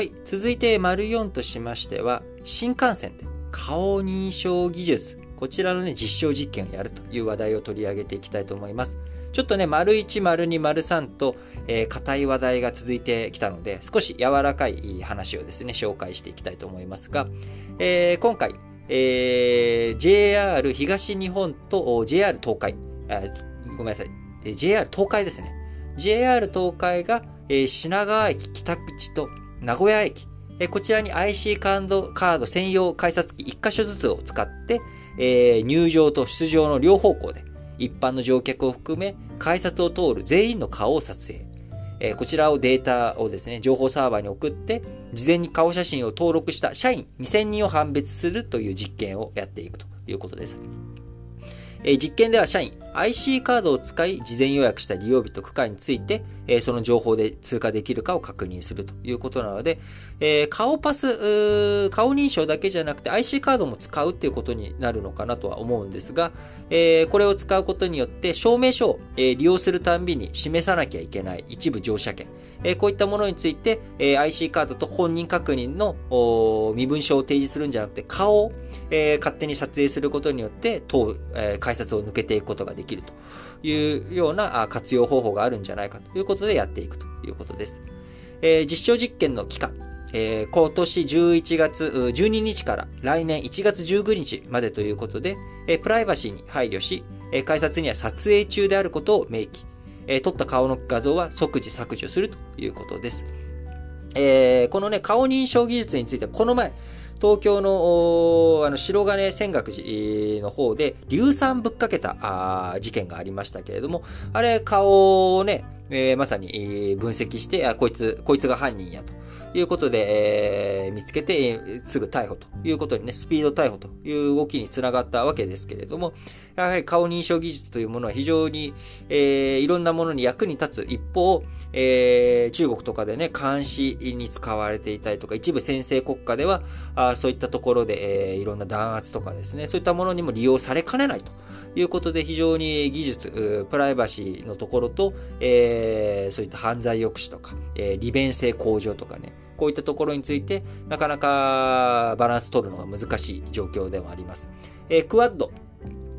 はい。続いて、丸4としましては、新幹線で顔認証技術。こちらのね、実証実験をやるという話題を取り上げていきたいと思います。ちょっとね、丸1、丸2、丸3と、えー、硬い話題が続いてきたので、少し柔らかい話をですね、紹介していきたいと思いますが、えー、今回、えー、JR 東日本と JR 東海、ごめんなさい、え JR 東海ですね。JR 東海が、えー、品川駅北口と名古屋駅、え、こちらに IC カードカード専用改札機1箇所ずつを使って、えー、入場と出場の両方向で、一般の乗客を含め、改札を通る全員の顔を撮影。えー、こちらをデータをですね、情報サーバーに送って、事前に顔写真を登録した社員2000人を判別するという実験をやっていくということです。え、実験では社員、IC カードを使い、事前予約した利用日と区間について、え、その情報で通過できるかを確認するということなので、え、顔パス、顔認証だけじゃなくて IC カードも使うっていうことになるのかなとは思うんですが、え、これを使うことによって証明書を、え、利用するたんびに示さなきゃいけない一部乗車券、え、こういったものについて、え、IC カードと本人確認の身分証を提示するんじゃなくて顔を、え、勝手に撮影することによって、当、え、改札を抜けていくことができると。いうような活用方法があるんじゃないかということでやっていくということです。えー、実証実験の期間、えー、今年11月12日から来年1月19日までということで、えー、プライバシーに配慮し、え、改札には撮影中であることを明記、え、撮った顔の画像は即時削除するということです。え、このね、顔認証技術については、この前、東京のあの白金泉岳寺の方で硫酸ぶっかけた事件がありましたけれども、あれ顔をね、えー、まさに分析して、あ、こいつ、こいつが犯人やと。いうことで、えー、見つけて、すぐ逮捕ということにね、スピード逮捕という動きにつながったわけですけれども、やはり顔認証技術というものは非常に、えー、いろんなものに役に立つ一方、えー、中国とかでね、監視に使われていたりとか、一部先制国家では、あそういったところで、えー、いろんな弾圧とかですね、そういったものにも利用されかねないということで、非常に技術、プライバシーのところと、えー、そういった犯罪抑止とか、えー、利便性向上とかね、こういったところについて、なかなかバランス取るのが難しい状況でもあります。えー、クワッド、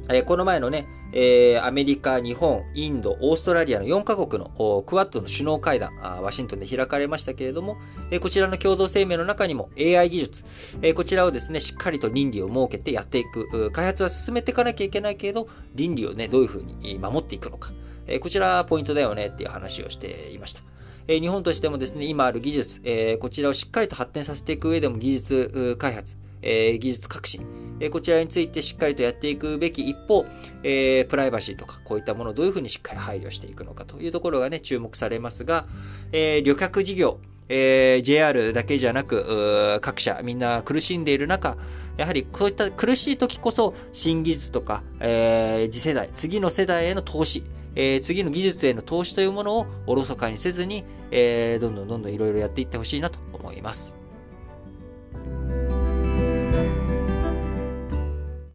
えー、この前のね、えー、アメリカ、日本、インド、オーストラリアの4カ国のクワッドの首脳会談、ワシントンで開かれましたけれども、えー、こちらの共同声明の中にも AI 技術、えー、こちらをですね、しっかりと倫理を設けてやっていく、開発は進めていかなきゃいけないけれど、倫理をね、どういうふうに守っていくのか、え、こちらポイントだよねっていう話をしていました。え日本としてもですね、今ある技術、えこちらをしっかりと発展させていく上でも技術開発、え技術革新、えこちらについてしっかりとやっていくべき一方、え、プライバシーとかこういったものをどういうふうにしっかり配慮していくのかというところがね、注目されますが、え、旅客事業、えー、JR だけじゃなく、各社みんな苦しんでいる中、やはりこういった苦しい時こそ新技術とか、えー、次世代、次の世代への投資、えー、次の技術への投資というものをおろそかにせずに、えー、どんどんどんどんいろいろやっていってほしいなと思います。